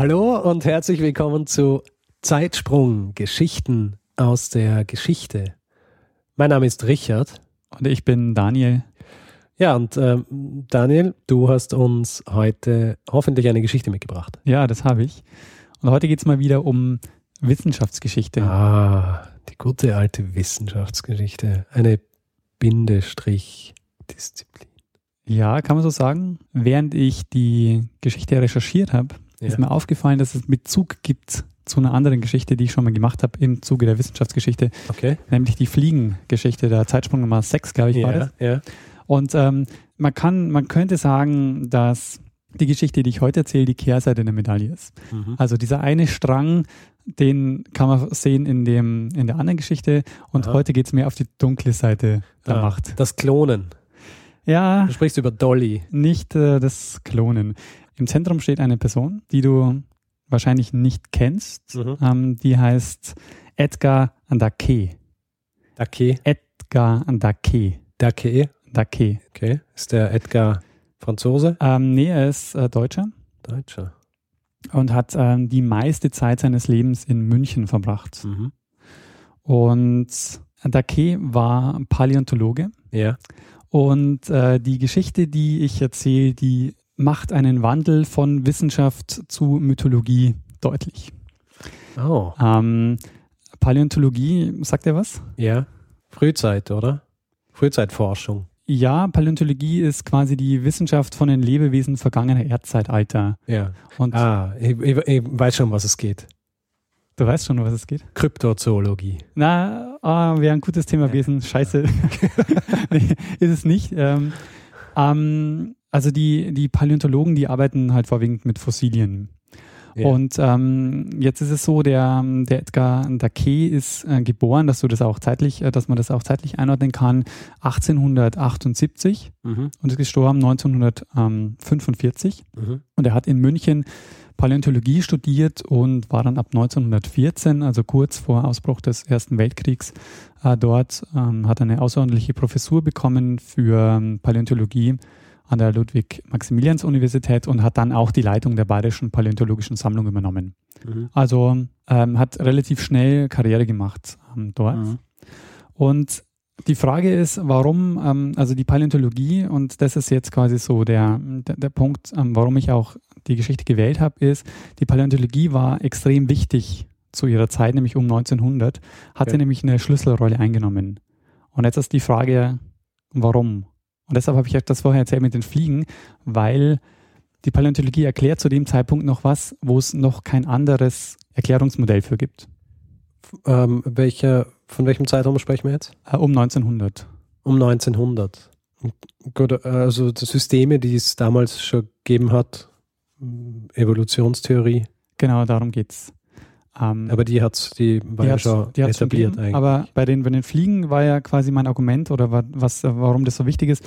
Hallo und herzlich willkommen zu Zeitsprung Geschichten aus der Geschichte. Mein Name ist Richard. Und ich bin Daniel. Ja, und ähm, Daniel, du hast uns heute hoffentlich eine Geschichte mitgebracht. Ja, das habe ich. Und heute geht es mal wieder um Wissenschaftsgeschichte. Ah, die gute alte Wissenschaftsgeschichte. Eine Bindestrich-Disziplin. Ja, kann man so sagen. Während ich die Geschichte recherchiert habe, ja. ist mir aufgefallen, dass es Bezug gibt zu einer anderen Geschichte, die ich schon mal gemacht habe im Zuge der Wissenschaftsgeschichte, okay. nämlich die Fliegengeschichte, der Zeitsprung Nummer 6, glaube ich, ja, war das. Ja. Und ähm, man kann, man könnte sagen, dass die Geschichte, die ich heute erzähle, die Kehrseite der Medaille ist. Mhm. Also dieser eine Strang, den kann man sehen in, dem, in der anderen Geschichte und Aha. heute geht es mehr auf die dunkle Seite der Ah, Macht. Das Klonen. Ja, Du sprichst über Dolly. nicht äh, das Klonen. Im Zentrum steht eine Person, die du wahrscheinlich nicht kennst. Mhm. Ähm, die heißt Edgar Dake. Dake. Edgar Dake. Dake. Dake. Okay. Ist der Edgar Franzose? Ähm, nee, er ist äh, Deutscher Deutscher. und hat ähm, die meiste Zeit seines Lebens in München verbracht. Mhm. Und Dake war Paläontologe. Ja. Und äh, die Geschichte, die ich erzähle, die macht einen Wandel von Wissenschaft zu Mythologie deutlich. Oh. Ähm, Paläontologie, sagt er was? Ja. Frühzeit, oder? Frühzeitforschung. Ja, Paläontologie ist quasi die Wissenschaft von den Lebewesen vergangener Erdzeitalter. Ja. Und Ah, ich, ich, ich weiß schon, was es geht. du weißt schon, um was es geht? Kryptozoologie. Na, ah, wäre ein gutes Thema gewesen. Scheiße. nee, ist es nicht. Ähm, ähm, also die, die Paläontologen, die arbeiten halt vorwiegend mit Fossilien. Ja. Und ähm, jetzt ist es so, der, der Edgar Dake ist äh, geboren, dass du das auch zeitlich, äh, dass man das auch zeitlich einordnen kann, 1878 Mhm. und ist gestorben 1945. Mhm. Und er hat in München Paläontologie studiert und war dann ab 1914, also kurz vor Ausbruch des Ersten Weltkriegs, äh, dort, ähm, hat eine außerordentliche Professur bekommen für ähm, Paläontologie an der Ludwig-Maximilians-Universität und hat dann auch die Leitung der Bayerischen Paläontologischen Sammlung übernommen. Mhm. Also ähm, hat relativ schnell Karriere gemacht ähm, dort. Mhm. Und die Frage ist, warum, ähm, also die Paläontologie, und das ist jetzt quasi so der, der, der Punkt, ähm, warum ich auch die Geschichte gewählt habe, ist, die Paläontologie war extrem wichtig zu ihrer Zeit, nämlich um 1900, hat Ja. sie nämlich eine Schlüsselrolle eingenommen. Und jetzt ist die Frage, warum? Und deshalb habe ich euch das vorher erzählt mit den Fliegen, weil die Paläontologie erklärt zu dem Zeitpunkt noch was, wo es noch kein anderes Erklärungsmodell für gibt. Ähm, welcher, von welchem Zeitraum sprechen wir jetzt? Äh, um 1900. Um 1900. Gut, also die Systeme, die es damals schon gegeben hat, Evolutionstheorie, Genau, darum geht's. Ähm, aber die hat die war die ja schon die etabliert gegeben, eigentlich. Aber bei den, bei den Fliegen war ja quasi mein Argument oder wa- was, äh, warum das so wichtig ist,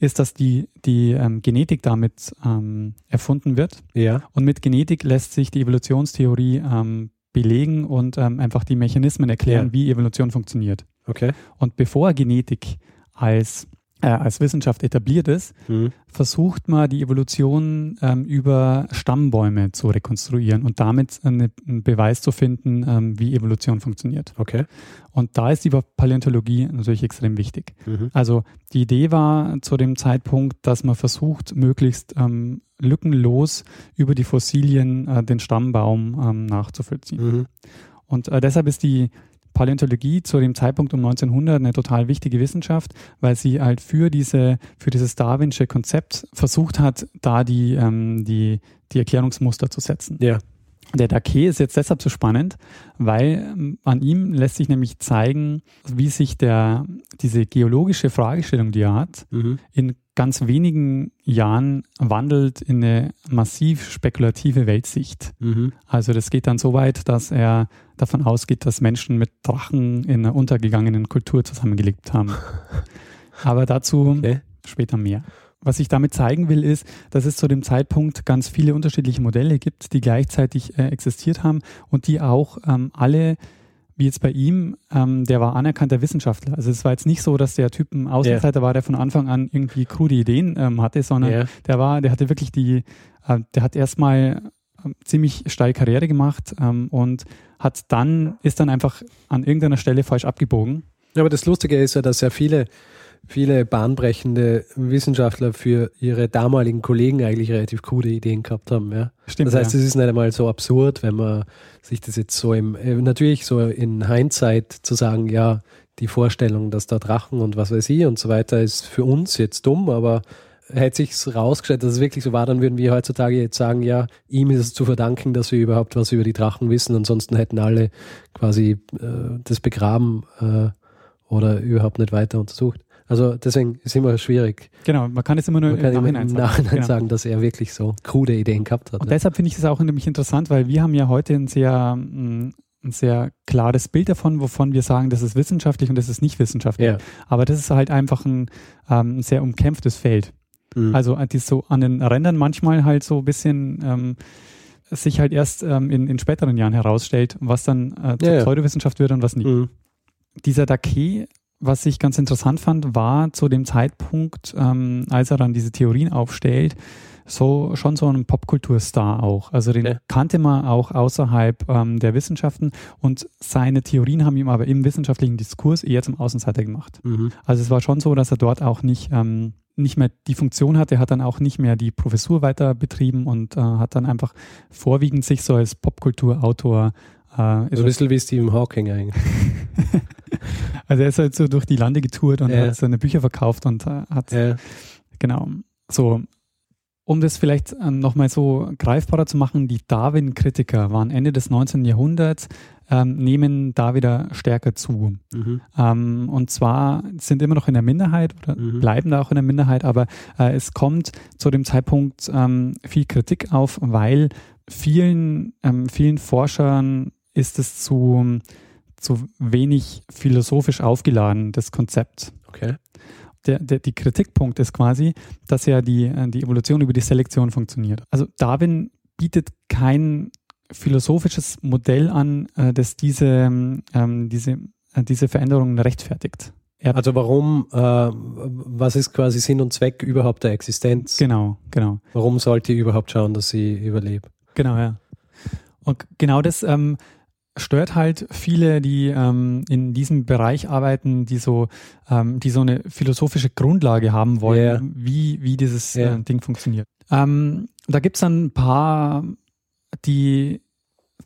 ist, dass die, die ähm, Genetik damit ähm, erfunden wird. ja, Und mit Genetik lässt sich die Evolutionstheorie ähm, belegen und ähm, einfach die Mechanismen erklären, Ja. wie Evolution funktioniert. okay. Und bevor Genetik als, äh, als Wissenschaft etabliert ist, Mhm. versucht man die Evolution ähm, über Stammbäume zu rekonstruieren und damit eine, einen Beweis zu finden, ähm, wie Evolution funktioniert. Okay. Und da ist die Paläontologie natürlich extrem wichtig. Mhm. Also die Idee war zu dem Zeitpunkt, dass man versucht, möglichst ähm, lückenlos über die Fossilien äh, den Stammbaum ähm, nachzuvollziehen. Mhm. Und äh, deshalb ist die Paläontologie zu dem Zeitpunkt um 1900 eine total wichtige Wissenschaft, weil sie halt für diese, für dieses Darwinsche Konzept versucht hat, da die, ähm, die, die Erklärungsmuster zu setzen. Ja. Der Dake ist jetzt deshalb so spannend, weil ähm, an ihm lässt sich nämlich zeigen, wie sich der, diese geologische Fragestellung, die er hat, Mhm. in ganz wenigen Jahren wandelt in eine massiv spekulative Weltsicht. Mhm. Also das geht dann so weit, dass er davon ausgeht, dass Menschen mit Drachen in einer untergegangenen Kultur zusammengelebt haben. Aber dazu Okay. später mehr. Was ich damit zeigen will, ist, dass es zu dem Zeitpunkt ganz viele unterschiedliche Modelle gibt, die gleichzeitig äh, existiert haben und die auch ähm, alle, wie jetzt bei ihm, ähm, der war anerkannter Wissenschaftler. Also es war jetzt nicht so, dass der Typ ein Außenseiter war, der von Anfang an irgendwie krude Ideen ähm, hatte, sondern Ja. der war, der hatte wirklich die, äh, der hat erstmal ähm, ziemlich steil Karriere gemacht ähm, und hat dann, ist dann einfach an irgendeiner Stelle falsch abgebogen. Ja, aber das Lustige ist ja, dass ja viele, viele bahnbrechende Wissenschaftler für ihre damaligen Kollegen eigentlich relativ krude Ideen gehabt haben. Ja. Stimmt. Das heißt, ja. es ist nicht einmal so absurd, wenn man sich das jetzt so im, äh, natürlich so in Hindsight zu sagen, ja, die Vorstellung, dass da Drachen und was weiß ich und so weiter ist für uns jetzt dumm, aber hätte sich's rausgestellt, dass es wirklich so war, dann würden wir heutzutage jetzt sagen, ja, ihm ist es zu verdanken, dass wir überhaupt was über die Drachen wissen, ansonsten hätten alle quasi äh, das begraben äh, oder überhaupt nicht weiter untersucht. Also deswegen ist immer schwierig. Genau, man kann es immer nur Man im Nachhinein im sagen. Nachhinein Genau. sagen, dass er wirklich so krude Ideen gehabt hat. Und Ne? deshalb finde ich es auch nämlich interessant, weil wir haben ja heute ein sehr, mh, ein sehr klares Bild davon, wovon wir sagen, das ist wissenschaftlich und das ist nicht wissenschaftlich. Ja. Aber das ist halt einfach ein, ähm, sehr umkämpftes Feld. Mhm. Also äh, die so an den Rändern manchmal halt so ein bisschen ähm, sich halt erst ähm, in, in späteren Jahren herausstellt, was dann äh, zur ja. Pseudowissenschaft wird und was nicht. Mhm. Dieser Dake, was ich ganz interessant fand, war zu dem Zeitpunkt, ähm, als er dann diese Theorien aufstellt, so schon so ein Popkulturstar auch. Also den Okay. kannte man auch außerhalb ähm, der Wissenschaften und seine Theorien haben ihm aber im wissenschaftlichen Diskurs eher zum Außenseiter gemacht. Mhm. Also es war schon so, dass er dort auch nicht, ähm, nicht mehr die Funktion hatte, er hat dann auch nicht mehr die Professur weiter betrieben und äh, hat dann einfach vorwiegend sich so als Popkulturautor äh, So ein bisschen wie Stephen Hawking eigentlich. also er ist halt so durch die Lande getourt und Ja. hat seine Bücher verkauft und äh, hat, Ja. genau, so. Um das vielleicht äh, nochmal so greifbarer zu machen, die Darwin-Kritiker waren Ende des 19. Jahrhunderts, ähm, nehmen da wieder stärker zu. Mhm. Ähm, und zwar sind immer noch in der Minderheit oder Mhm. bleiben da auch in der Minderheit, aber äh, es kommt zu dem Zeitpunkt ähm, viel Kritik auf, weil vielen, ähm, vielen Forschern ist es zu, zu wenig philosophisch aufgeladen, das Konzept. Okay. Der, der, die Kritikpunkt ist quasi, dass ja die, äh, die Evolution über die Selektion funktioniert. Also Darwin bietet kein philosophisches Modell an, äh, das diese, ähm, diese, äh, diese Veränderungen rechtfertigt. Er, Also warum, äh, was ist quasi Sinn und Zweck überhaupt der Existenz? genau, genau. Warum sollte ich überhaupt schauen, dass sie überlebt? Genau, ja. Und genau das ähm, stört halt viele, die ähm, in diesem Bereich arbeiten, die so, ähm, die so eine philosophische Grundlage haben wollen, Ja. wie, wie dieses Ja. äh, Ding funktioniert. Ähm, da gibt's dann ein paar, die,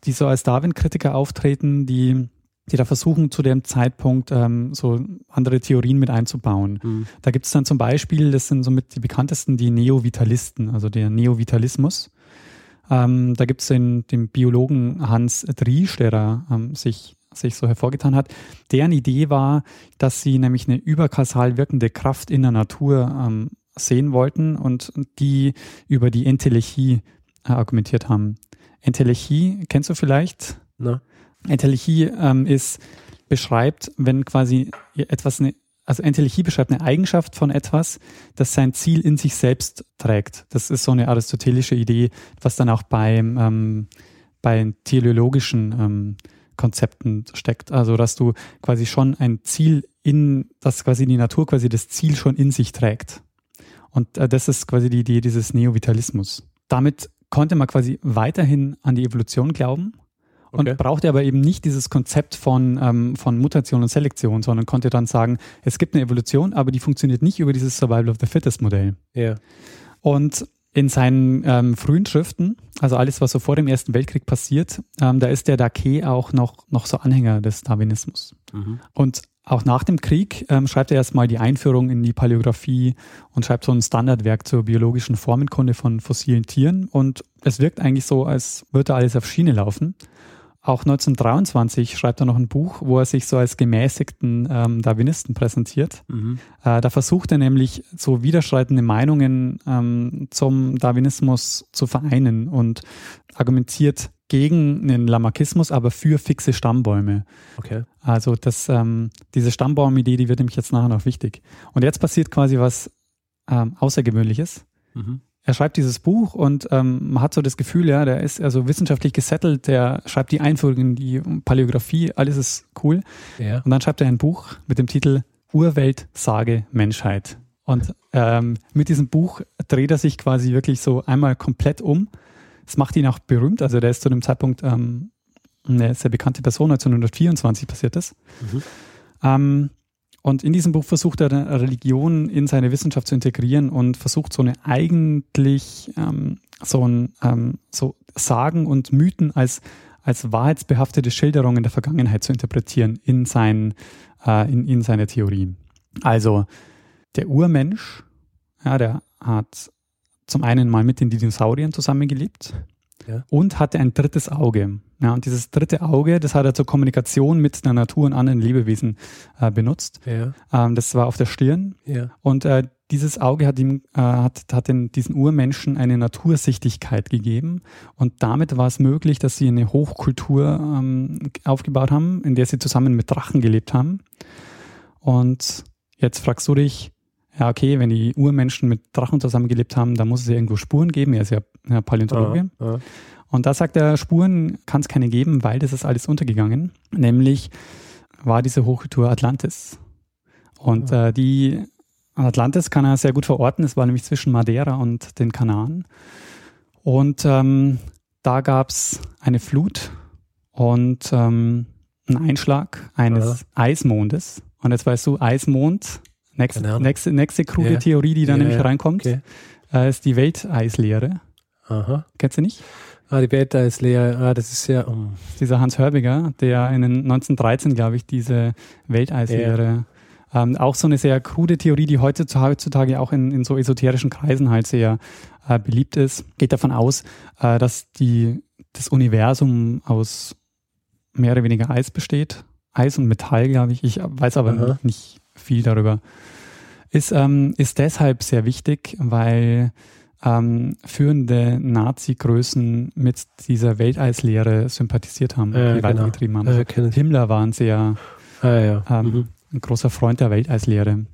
die so als Darwin-Kritiker auftreten, die, die da versuchen, zu dem Zeitpunkt ähm, so andere Theorien mit einzubauen. Mhm. Da gibt es dann zum Beispiel, das sind somit die bekanntesten, die Neovitalisten, also der Neovitalismus. Ähm, da gibt es den, den Biologen Hans Driesch, der da ähm, sich, sich so hervorgetan hat. Deren Idee war, dass sie nämlich eine überkausal wirkende Kraft in der Natur ähm, sehen wollten und die über die Entelechie äh, argumentiert haben. Entelechie, kennst du vielleicht? Na? Entelechie ähm, ist, beschreibt, wenn quasi etwas, eine, also Entelechie beschreibt eine Eigenschaft von etwas, das sein Ziel in sich selbst trägt. Das ist so eine aristotelische Idee, was dann auch beim, ähm, bei teleologischen ähm, Konzepten steckt. Also, dass du quasi schon ein Ziel in, dass quasi die Natur quasi das Ziel schon in sich trägt. Und äh, das ist quasi die Idee dieses Neovitalismus. Damit konnte man quasi weiterhin an die Evolution glauben Okay. und brauchte aber eben nicht dieses Konzept von, ähm, von Mutation und Selektion, sondern konnte dann sagen, es gibt eine Evolution, aber die funktioniert nicht über dieses Survival of the Fittest Modell. Ja. Und in seinen ähm, frühen Schriften, also alles, was so vor dem Ersten Weltkrieg passiert, ähm, da ist der Dake auch noch, noch so Anhänger des Darwinismus. Mhm. Und auch nach dem Krieg ähm, schreibt er erstmal die Einführung in die Paläographie und schreibt so ein Standardwerk zur biologischen Formenkunde von fossilen Tieren. Und es wirkt eigentlich so, als würde alles auf Schiene laufen. Auch 1923 schreibt er noch ein Buch, wo er sich so als gemäßigten ähm, Darwinisten präsentiert. Mhm. Äh, da versucht er nämlich so widerstreitende Meinungen ähm, zum Darwinismus zu vereinen und argumentiert gegen einen Lamarckismus, aber für fixe Stammbäume. Okay. Also das, ähm, diese Stammbaumidee, die wird nämlich jetzt nachher noch wichtig. Und jetzt passiert quasi was ähm, Außergewöhnliches. Mhm er schreibt dieses Buch und ähm, man hat so das Gefühl, ja, der ist also wissenschaftlich gesettelt, der schreibt die Einführung in die Paläographie, alles ist cool. Ja. Und dann schreibt er ein Buch mit dem Titel Urwelt, Sage, Menschheit. Und ähm, mit diesem Buch dreht er sich quasi wirklich so einmal komplett um. Das macht ihn auch berühmt. Also der ist zu dem Zeitpunkt ähm, eine sehr bekannte Person, 1924 passiert das. Mhm. Ähm, und in diesem Buch versucht er Religion in seine Wissenschaft zu integrieren und versucht so eine eigentlich ähm, so ein ähm, so Sagen und Mythen als als wahrheitsbehaftete Schilderungen der Vergangenheit zu interpretieren in, sein, äh, in, in seine Theorie. Also der Urmensch, ja, der hat zum einen mal mit den Dinosauriern zusammengelebt ja. und hatte ein drittes Auge. Ja, und dieses dritte Auge, das hat er zur Kommunikation mit der Natur und anderen Lebewesen äh, benutzt. Ja. Ähm, das war auf der Stirn. Ja. Und äh, dieses Auge hat ihm, äh, hat, hat den, diesen Urmenschen eine Natursichtigkeit gegeben. Und damit war es möglich, dass sie eine Hochkultur ähm, aufgebaut haben, in der sie zusammen mit Drachen gelebt haben. Und jetzt fragst du dich, ja, okay, wenn die Urmenschen mit Drachen zusammengelebt haben, dann muss es ja irgendwo Spuren geben. Er ist ja, ja Paläontologe. Ah, ah. Und da sagt er, Spuren kann es keine geben, weil das ist alles untergegangen. Nämlich war diese Hochkultur Atlantis. Und ja. äh, die Atlantis kann er sehr gut verorten. Es war nämlich zwischen Madeira und den Kanaren. Und ähm, da gab es eine Flut und ähm, einen Einschlag eines ja. Eismondes. Und jetzt weißt du, Eismond, nächste, nächste, nächste krude ja. Theorie, die da nämlich reinkommt, okay. äh, ist die Welteislehre. Aha. Kennst du nicht? Ah, die leer. Ah, das ist ja. Um. Dieser Hans Hörbiger, der in 1913, glaube ich, diese Welteislehre. Ja. Ähm, auch so eine sehr krude Theorie, die heutzutage auch in, in so esoterischen Kreisen halt sehr äh, beliebt ist, geht davon aus, äh, dass die, das Universum aus mehr oder weniger Eis besteht. Eis und Metall, glaube ich. Ich weiß aber Aha. nicht viel darüber. Ist, ähm, ist deshalb sehr wichtig, weil ähm, führende Nazi-Größen mit dieser Welteislehre sympathisiert haben, ja, die genau. weitergetrieben haben. Also ja, Himmler war ein sehr ah, ja. ähm, mhm. ein großer Freund der Welteislehre.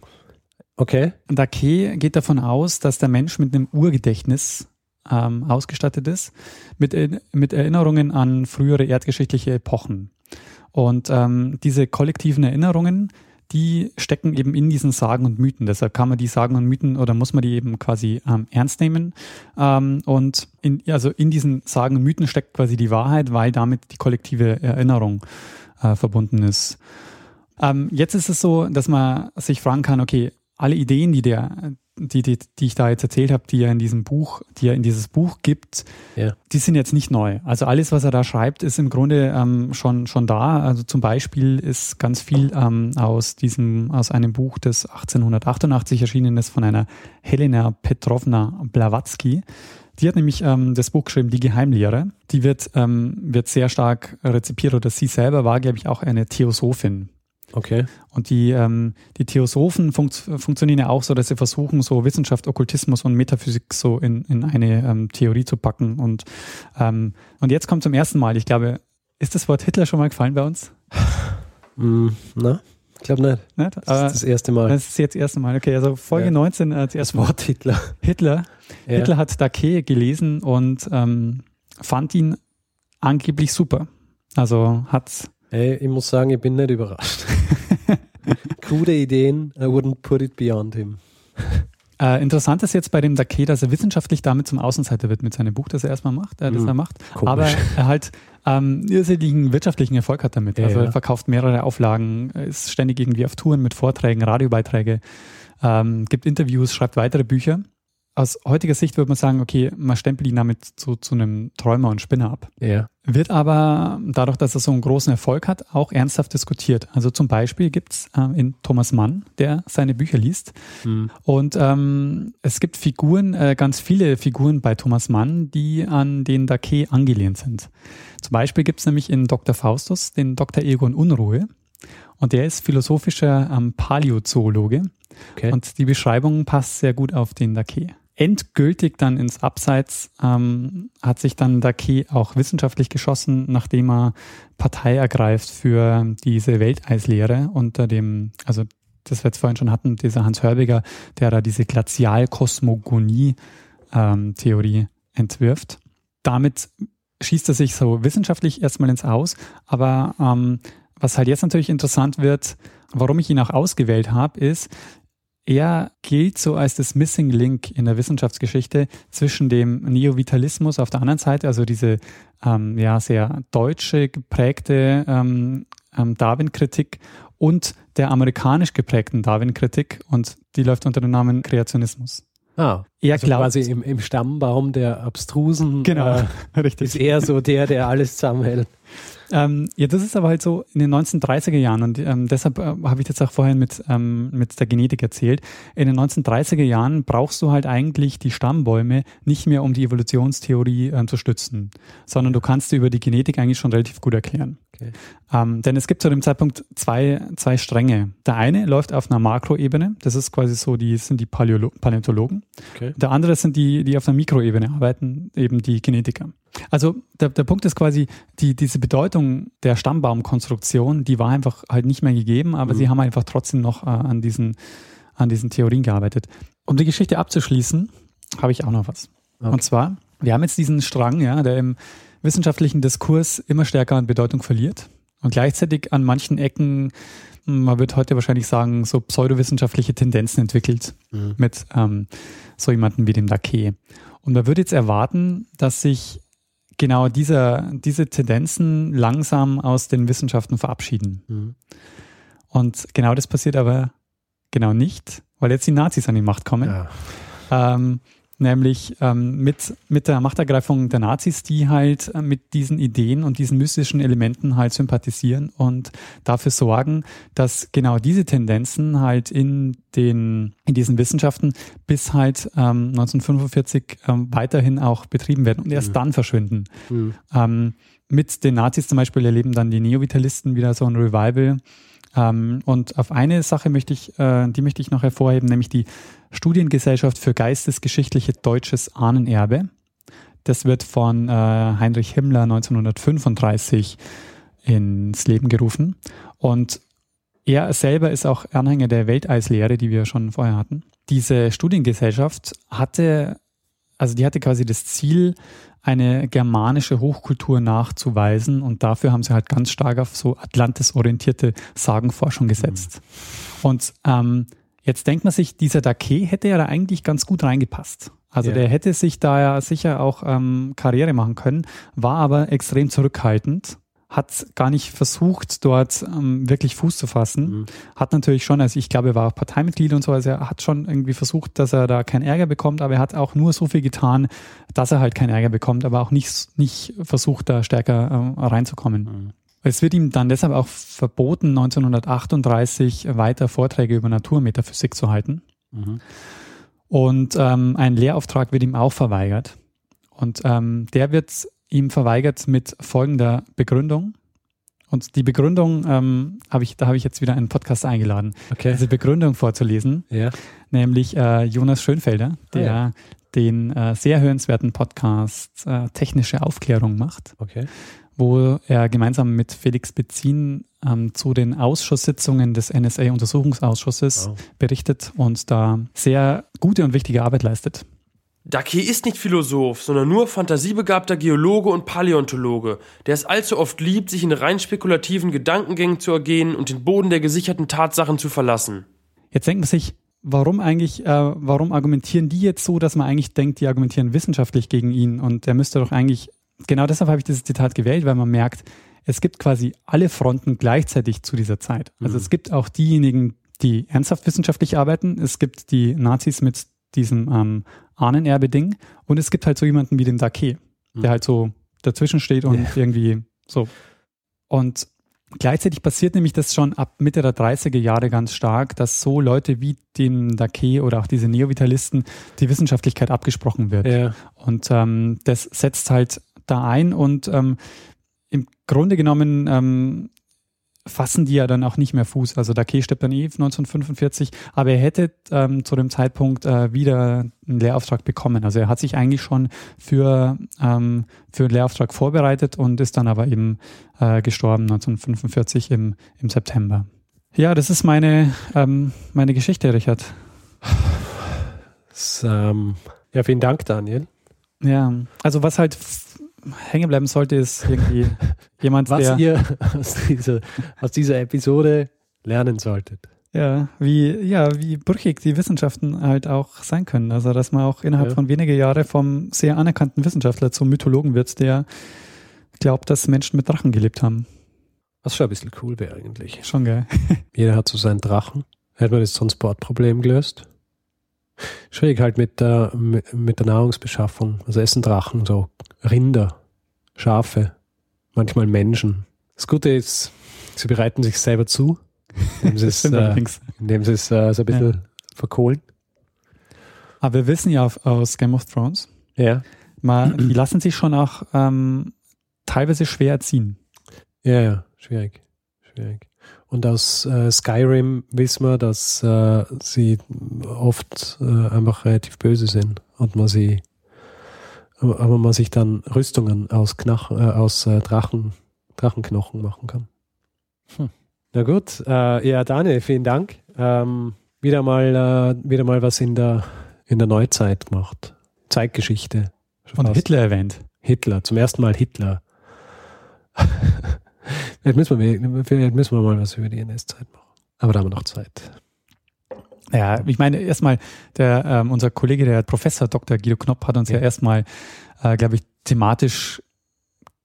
Okay. Dake geht davon aus, dass der Mensch mit einem Urgedächtnis ähm, ausgestattet ist, mit, mit Erinnerungen an frühere erdgeschichtliche Epochen. Und ähm, diese kollektiven Erinnerungen die stecken eben in diesen Sagen und Mythen. Deshalb kann man die Sagen und Mythen oder muss man die eben quasi ähm, ernst nehmen. Ähm, und in, also in diesen Sagen und Mythen steckt quasi die Wahrheit, weil damit die kollektive Erinnerung äh, verbunden ist. Ähm, jetzt ist es so, dass man sich fragen kann, okay, alle Ideen, die der, die, die, die ich da jetzt erzählt habe, die er in diesem Buch, die er in dieses Buch gibt, ja. die sind jetzt nicht neu. Also alles, was er da schreibt, ist im Grunde ähm, schon, schon da. Also zum Beispiel ist ganz viel ähm, aus diesem, aus einem Buch, das 1888 erschienen ist von einer Helena Petrovna Blavatsky. Die hat nämlich ähm, das Buch geschrieben, Die Geheimlehre. Die wird, ähm, wird sehr stark rezipiert oder sie selber war, glaube ich, auch eine Theosophin. Okay. Und die, ähm, die Theosophen funkt, funktionieren ja auch so, dass sie versuchen, so Wissenschaft, Okkultismus und Metaphysik so in, in eine ähm, Theorie zu packen. Und, ähm, und jetzt kommt zum ersten Mal, ich glaube, ist das Wort Hitler schon mal gefallen bei uns? Mm, na, ich glaube nicht. nicht. Das Aber ist das erste Mal. Das ist jetzt das erste Mal. Okay, also Folge ja. 19. Äh, das Wort Hitler. Hitler. Ja. Hitler hat Dake gelesen und ähm, fand ihn angeblich super. Also hat Ey, ich muss sagen, ich bin nicht überrascht. Krude Ideen, I wouldn't put it beyond him. Äh, interessant ist jetzt bei dem Dake, dass er wissenschaftlich damit zum Außenseiter wird mit seinem Buch, das er erstmal macht, äh, das hm, er macht. Komisch. Aber er halt ähm, irrsinnigen wirtschaftlichen Erfolg hat damit. Ja, also er verkauft mehrere Auflagen, ist ständig irgendwie auf Touren mit Vorträgen, Radiobeiträge, ähm, gibt Interviews, schreibt weitere Bücher. Aus heutiger Sicht würde man sagen, okay, man stempelt ihn damit zu, zu einem Träumer und Spinner ab. Ja. Wird aber dadurch, dass er so einen großen Erfolg hat, auch ernsthaft diskutiert. Also zum Beispiel gibt's äh, in Thomas Mann, der seine Bücher liest. Hm. Und ähm, es gibt Figuren, äh, ganz viele Figuren bei Thomas Mann, die an den Dake angelehnt sind. Zum Beispiel gibt's nämlich in Dr. Faustus den Dr. Egon Unruhe. Und der ist philosophischer ähm, Paläozoologe. Okay. Und die Beschreibung passt sehr gut auf den Dake. Endgültig dann ins Abseits ähm, hat sich dann Dake auch wissenschaftlich geschossen, nachdem er Partei ergreift für diese Welteislehre unter dem, also das wir jetzt vorhin schon hatten, dieser Hans Hörbiger, der da diese Glazialkosmogonie-Theorie ähm, entwirft. Damit schießt er sich so wissenschaftlich erstmal ins Aus, aber ähm, was halt jetzt natürlich interessant wird, warum ich ihn auch ausgewählt habe, ist, er gilt so als das Missing Link in der Wissenschaftsgeschichte zwischen dem Neovitalismus auf der anderen Seite, also diese ähm, ja sehr deutsche geprägte ähm, ähm, Darwin-Kritik und der amerikanisch geprägten Darwin-Kritik und die läuft unter dem Namen Kreationismus. Ah, Er also glaubt, quasi im, im Stammbaum der abstrusen genau, äh, richtig. ist er so der, der alles zusammenhält. Ähm, ja, das ist aber halt so in den 1930er Jahren und ähm, deshalb äh, habe ich jetzt auch vorhin mit, ähm, mit der Genetik erzählt. In den 1930er Jahren brauchst du halt eigentlich die Stammbäume nicht mehr, um die Evolutionstheorie ähm, zu stützen, sondern du kannst sie über die Genetik eigentlich schon relativ gut erklären. Okay. Ähm, denn es gibt zu dem Zeitpunkt zwei, zwei Stränge. Der eine läuft auf einer Makroebene, das ist quasi so, die sind die Paläolo Paläontologen. Okay. Der andere sind die, die auf einer Mikroebene arbeiten, eben die Genetiker. Also der, der Punkt ist quasi, die, diese Bedeutung der Stammbaumkonstruktion, die war einfach halt nicht mehr gegeben, aber Mhm. sie haben einfach trotzdem noch äh, an, diesen, an diesen Theorien gearbeitet. Um die Geschichte abzuschließen, habe ich auch noch was. Okay. Und zwar, wir haben jetzt diesen Strang, ja, der im wissenschaftlichen Diskurs immer stärker an Bedeutung verliert und gleichzeitig an manchen Ecken, man wird heute wahrscheinlich sagen, so pseudowissenschaftliche Tendenzen entwickelt Mhm. mit ähm, so jemanden wie dem Dake. Und man würde jetzt erwarten, dass sich genau dieser, diese Tendenzen langsam aus den Wissenschaften verabschieden. Mhm. Und genau das passiert aber genau nicht, weil jetzt die Nazis an die Macht kommen. Ja. Ähm, nämlich ähm, mit, mit der Machtergreifung der Nazis, die halt äh, mit diesen Ideen und diesen mystischen Elementen halt sympathisieren und dafür sorgen, dass genau diese Tendenzen halt in den, in diesen Wissenschaften bis halt ähm, 1945 ähm, weiterhin auch betrieben werden und erst Mhm. dann verschwinden. Mhm. Ähm, mit den Nazis zum Beispiel erleben dann die Neovitalisten wieder so ein Revival. Ähm, und auf eine Sache möchte ich, äh, die möchte ich noch hervorheben, nämlich die Studiengesellschaft für geistesgeschichtliche deutsches Ahnenerbe. Das wird von äh, Heinrich Himmler 1935 ins Leben gerufen. Und er selber ist auch Anhänger der Welteislehre, die wir schon vorher hatten. Diese Studiengesellschaft hatte, also die hatte quasi das Ziel, eine germanische Hochkultur nachzuweisen und dafür haben sie halt ganz stark auf so Atlantis-orientierte Sagenforschung gesetzt. Und ähm, jetzt denkt man sich, dieser Dake hätte ja da eigentlich ganz gut reingepasst. Also Ja. der hätte sich da ja sicher auch ähm, Karriere machen können, war aber extrem zurückhaltend, hat gar nicht versucht, dort ähm, wirklich Fuß zu fassen. Mhm. Hat natürlich schon, also ich glaube, er war auch Parteimitglied und so, also er hat schon irgendwie versucht, dass er da keinen Ärger bekommt, aber er hat auch nur so viel getan, dass er halt keinen Ärger bekommt, aber auch nicht, nicht versucht, da stärker ähm, reinzukommen. Mhm. Es wird ihm dann deshalb auch verboten, 1938 weiter Vorträge über Naturmetaphysik zu halten. Mhm. Und ähm, ein Lehrauftrag wird ihm auch verweigert. Und ähm, der wird ihm verweigert mit folgender Begründung. Und die Begründung ähm, habe ich, da habe ich jetzt wieder einen Podcast eingeladen, Okay. diese Begründung vorzulesen, Ja. nämlich äh, Jonas Schönfelder, der Ah, ja. den äh, sehr hörenswerten Podcast äh, Technische Aufklärung macht Okay. wo er gemeinsam mit Felix Bezin ähm, zu den Ausschusssitzungen des NSA-Untersuchungsausschusses Wow. berichtet und da sehr gute und wichtige Arbeit leistet. Dake ist nicht Philosoph, sondern nur fantasiebegabter Geologe und Paläontologe, der es allzu oft liebt, sich in rein spekulativen Gedankengängen zu ergehen und den Boden der gesicherten Tatsachen zu verlassen. Jetzt denkt man sich, warum eigentlich, äh, warum argumentieren die jetzt so, dass man eigentlich denkt, die argumentieren wissenschaftlich gegen ihn und er müsste doch eigentlich, genau deshalb habe ich dieses Zitat gewählt, weil man merkt, es gibt quasi alle Fronten gleichzeitig zu dieser Zeit. Also Mhm. es gibt auch diejenigen, die ernsthaft wissenschaftlich arbeiten, es gibt die Nazis mit diesem ähm, Ahnenerbe-Ding. Und es gibt halt so jemanden wie den Dake, der Mhm. halt so dazwischen steht und Ja. irgendwie so. Und gleichzeitig passiert nämlich das schon ab Mitte der 30er Jahre ganz stark, dass so Leute wie dem Dake oder auch diese Neovitalisten die Wissenschaftlichkeit abgesprochen wird. Ja. Und ähm, das setzt halt da ein und ähm, im Grunde genommen ähm, fassen die ja dann auch nicht mehr Fuß. Also Dake stirbt dann eh 1945, aber er hätte ähm, zu dem Zeitpunkt äh, wieder einen Lehrauftrag bekommen. Also er hat sich eigentlich schon für, ähm, für einen Lehrauftrag vorbereitet und ist dann aber eben äh, gestorben 1945 im, im September. Ja, das ist meine, ähm, meine Geschichte, Richard. Das, ähm, ja, vielen Dank, Daniel. Ja, also was halt hängen bleiben sollte, ist irgendwie jemand, Was der, ihr aus dieser, aus dieser Episode lernen solltet. ja, wie, ja, wie brüchig die Wissenschaften halt auch sein können. Also, dass man auch innerhalb Ja. von weniger Jahre vom sehr anerkannten Wissenschaftler zum Mythologen wird, der glaubt, dass Menschen mit Drachen gelebt haben. Was schon ein bisschen cool wäre eigentlich. Schon geil. Jeder hat so seinen Drachen. Hätte man das Transportproblem gelöst. Schwierig halt mit der, mit der Nahrungsbeschaffung. Also essen Drachen so Rinder, Schafe, manchmal Menschen. Das Gute ist, sie bereiten sich selber zu, indem sie es, äh, indem sie es äh, so ein bisschen verkohlen. Aber wir wissen ja aus Game of Thrones, Ja. mal, die lassen sich schon auch ähm, teilweise schwer erziehen. Ja, ja, schwierig. Schwierig. Und aus äh, Skyrim wissen wir, dass äh, sie oft äh, einfach relativ böse sind und man sie, aber man sich dann Rüstungen aus, Knach, äh, aus äh, Drachen, Drachenknochen machen kann. Hm. Na gut, äh, ja, Daniel, vielen Dank. Ähm, wieder mal, äh, wieder mal was in der, in der Neuzeit gemacht. Zeitgeschichte. schon Und. Hitler erwähnt. Hitler, zum ersten Mal Hitler. vielleicht, müssen wir, vielleicht müssen wir mal was über die NS-Zeit machen. Aber da haben wir noch Zeit. Ja, ich meine, erstmal, der, ähm, unser Kollege, der Professor Dr. Guido Knopp, hat uns ja, Ja. erstmal, äh, glaube ich, thematisch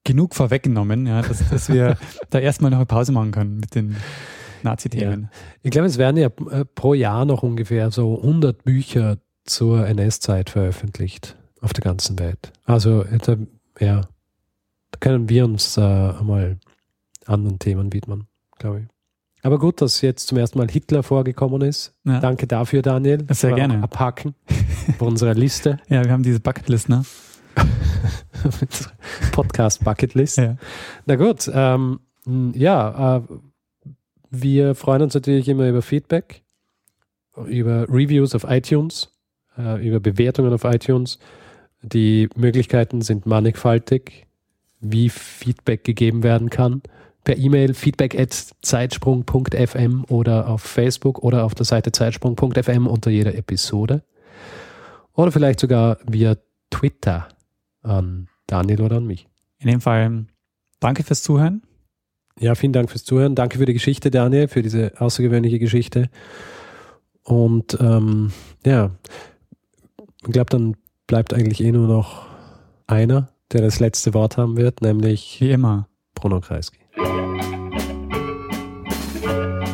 genug vorweggenommen, ja, dass, dass wir da erstmal noch eine Pause machen können mit den Nazi-Themen. Ich glaube, es werden ja äh, pro Jahr noch ungefähr so 100 Bücher zur NS-Zeit veröffentlicht auf der ganzen Welt. Also, äh, da, ja, da können wir uns äh, einmal anderen Themen widmen, glaube ich. Aber gut, dass jetzt zum ersten Mal Hitler vorgekommen ist. Ja. Danke dafür, Daniel. Sehr gerne. Abhaken auf unserer Liste. Ja, wir haben diese Bucketlist, ne? Podcast Bucketlist. Ja. Na gut, ähm, ja, äh, wir freuen uns natürlich immer über Feedback, über Reviews auf iTunes, äh, über Bewertungen auf iTunes. Die Möglichkeiten sind mannigfaltig, wie Feedback gegeben werden kann. Per E-Mail feedback at zeitsprung.fm oder auf Facebook oder auf der Seite zeitsprung.fm unter jeder Episode. Oder vielleicht sogar via Twitter an Daniel oder an mich. In dem Fall, danke fürs Zuhören. Ja, vielen Dank fürs Zuhören. Danke für die Geschichte, Daniel, für diese außergewöhnliche Geschichte. Und ähm, ja, ich glaube, dann bleibt eigentlich eh nur noch einer, der das letzte Wort haben wird, nämlich Wie immer. Bruno Kreisky.